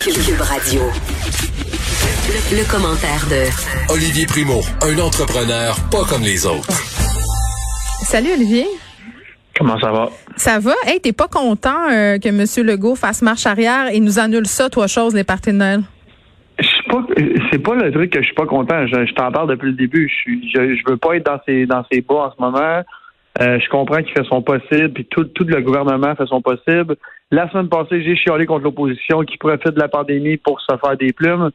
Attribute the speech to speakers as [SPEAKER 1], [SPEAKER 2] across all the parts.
[SPEAKER 1] Cube Radio. Le, le commentaire de
[SPEAKER 2] Olivier Primo, un entrepreneur pas comme les autres.
[SPEAKER 3] Salut Olivier.
[SPEAKER 4] Comment ça va?
[SPEAKER 3] Ça va? Hey, t'es pas content euh, que M. Legault fasse marche arrière et nous annule ça, toi, chose, les parties de Noël?
[SPEAKER 4] Je suis pas, c'est pas le truc que je suis pas content. Je, je t'en parle depuis le début. Je, je, je veux pas être dans ces, dans ces bas en ce moment. Euh, je comprends qu'il fait son possible, puis tout, tout le gouvernement fait son possible. La semaine passée, j'ai chialé contre l'opposition qui profite de la pandémie pour se faire des plumes.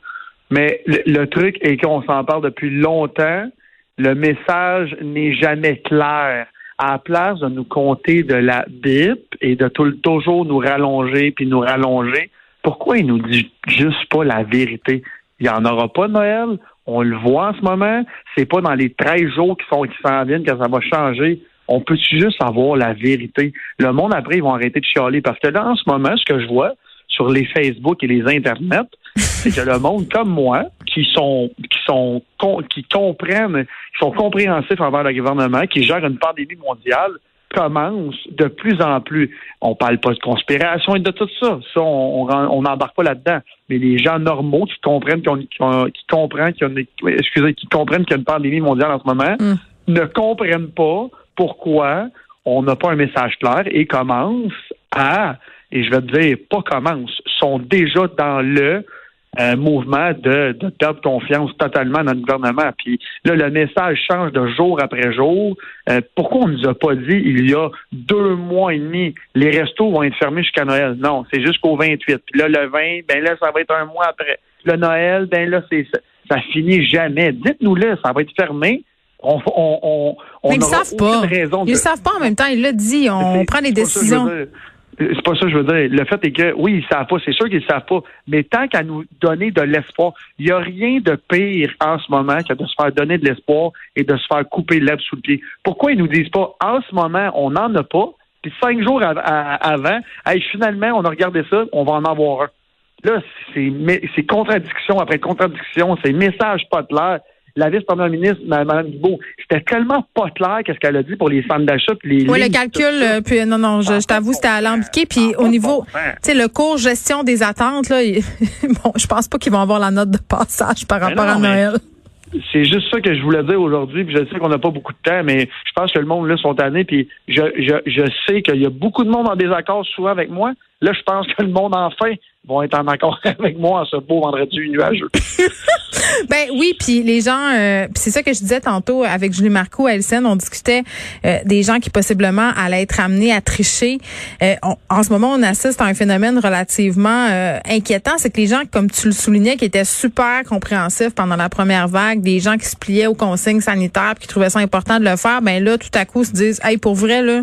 [SPEAKER 4] Mais le, truc est qu'on s'en parle depuis longtemps. Le message n'est jamais clair. À la place de nous compter de la bip et de toujours nous rallonger puis nous rallonger, pourquoi il nous dit juste pas la vérité? Il n'y en aura pas de Noël. On le voit en ce moment. C'est pas dans les 13 jours qui sont qui s'en viennent que ça va changer. On peut juste avoir la vérité. Le monde après, ils vont arrêter de chialer parce que là, en ce moment, ce que je vois sur les Facebook et les Internet, c'est que le monde comme moi, qui sont qui sont qui comprennent, qui sont compréhensifs envers le gouvernement, qui gère une pandémie mondiale, commence de plus en plus. On parle pas de conspiration et de tout ça. Ça, on n'embarque pas là-dedans. Mais les gens normaux qui comprennent qu'on, qui comprennent qu'il y a une, excusez, qui comprennent qu'il y a une pandémie mondiale en ce moment,
[SPEAKER 3] Mm.
[SPEAKER 4] ne comprennent pas pourquoi on n'a pas un message clair et commencent à, et je vais te dire, pas commencent, sont déjà dans le euh, mouvement de, de perdre confiance totalement dans le gouvernement. Puis là, le message change de jour après jour. Euh, pourquoi on nous a pas dit il y a deux mois et demi, les restos vont être fermés jusqu'à Noël? Non, c'est jusqu'au 28. Puis là, le 20, ben là, ça va être un mois après. Le Noël, ben là, c'est ça, ça finit jamais. Dites-nous-le, ça va être fermé. On, on, on, on
[SPEAKER 3] Mais ils ne savent pas.
[SPEAKER 4] raison
[SPEAKER 3] Ils
[SPEAKER 4] de-
[SPEAKER 3] ne savent pas en même temps. Il l'a dit. On prend des décisions.
[SPEAKER 4] C'est pas ça que je veux dire. Le fait est que, oui, ils savent pas. C'est sûr qu'ils savent pas. Mais tant qu'à nous donner de l'espoir, il n'y a rien de pire en ce moment que de se faire donner de l'espoir et de se faire couper l'herbe sous le pied. Pourquoi ils nous disent pas, en ce moment, on n'en a pas, puis cinq jours av- avant, hey, finalement, on a regardé ça, on va en avoir un. Là, c'est contradiction après contradiction, c'est message pas clair. La vice-première ministre, Mme Guibault, c'était tellement pas clair qu'est-ce qu'elle a dit pour les centres d'achat
[SPEAKER 3] Oui, le calcul, euh, puis non, non, je, je t'avoue, c'était alambiqué. Puis au niveau, tu sais, le cours gestion des attentes, là, il- bon, je pense pas qu'ils vont avoir la note de passage par rapport
[SPEAKER 4] non,
[SPEAKER 3] à
[SPEAKER 4] mais-
[SPEAKER 3] Noël.
[SPEAKER 4] C'est juste ça que je voulais dire aujourd'hui, puis je sais qu'on n'a pas beaucoup de temps, mais je pense que le monde là sont tannés, puis je, je, je sais qu'il y a beaucoup de monde en désaccord souvent avec moi. Là, je pense que le monde enfin vont être en accord avec moi en ce beau vendredi nuageux.
[SPEAKER 3] Ben oui, puis les gens, euh, c'est ça que je disais tantôt avec Julie Marcoux à on discutait euh, des gens qui possiblement allaient être amenés à tricher. Euh, on- en ce moment, on assiste à un phénomène relativement euh, inquiétant, c'est que les gens, comme tu le soulignais, qui étaient super compréhensifs pendant la première vague, des gens qui se pliaient aux consignes sanitaires, puis qui trouvaient ça important de le faire, ben là, tout à coup, se disent, hey, pour vrai là,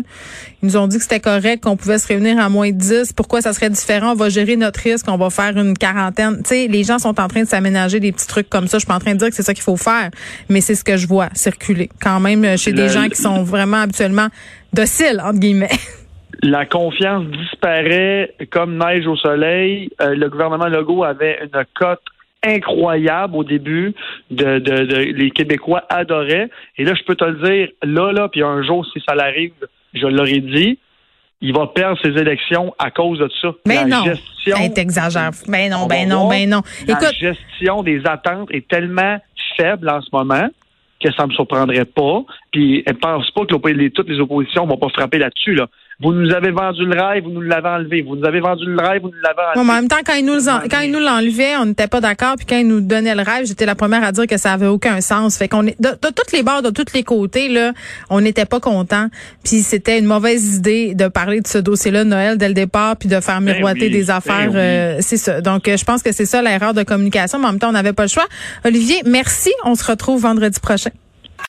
[SPEAKER 3] ils nous ont dit que c'était correct, qu'on pouvait se réunir à moins de 10. Pourquoi ça serait différent? On va gérer notre risque, on va faire une quarantaine. Tu sais, les gens sont en train de s'aménager des petits trucs comme ça. Je suis pas en train de dire que c'est ça qu'il faut faire, mais c'est ce que je vois circuler quand même euh, chez
[SPEAKER 4] Le-
[SPEAKER 3] des gens qui sont vraiment habituellement dociles, entre guillemets.
[SPEAKER 4] La confiance disparaît comme neige au soleil. Euh, le gouvernement Legault avait une cote incroyable au début de, de, de- les Québécois adoraient et là je peux te le dire là là puis un jour si ça l'arrive je l'aurais dit il va perdre ses élections à cause de ça
[SPEAKER 3] Mais
[SPEAKER 4] La
[SPEAKER 3] non,
[SPEAKER 4] gestion
[SPEAKER 3] t'exagères. Ben non,
[SPEAKER 4] On
[SPEAKER 3] ben non, ben non.
[SPEAKER 4] la
[SPEAKER 3] Écoute,
[SPEAKER 4] gestion des attentes est tellement faible en ce moment que ça me surprendrait pas. Puis elle pense pas que les- toutes les oppositions vont pas frapper là-dessus. Là. Vous nous avez vendu le rêve, vous nous l'avez enlevé. Vous nous avez vendu le rêve, vous nous l'avez enlevé.
[SPEAKER 3] Ouais, mais en même temps, quand ils nous, en- quand ils nous l'enlevaient, on n'était pas d'accord. Puis quand ils nous donnaient le rêve, j'étais la première à dire que ça avait aucun sens. Fait qu'on est de, de tous les bords, de tous les côtés, là, on n'était pas contents. Puis c'était une mauvaise idée de parler de ce dossier-là Noël dès le départ, puis de faire
[SPEAKER 4] Ben
[SPEAKER 3] miroiter
[SPEAKER 4] oui,
[SPEAKER 3] des
[SPEAKER 4] ben
[SPEAKER 3] affaires.
[SPEAKER 4] oui.
[SPEAKER 3] euh, c'est ça. Donc, euh, je pense que c'est ça l'erreur de communication. Mais en même temps, on n'avait pas le choix. Olivier, merci. On se retrouve vendredi prochain.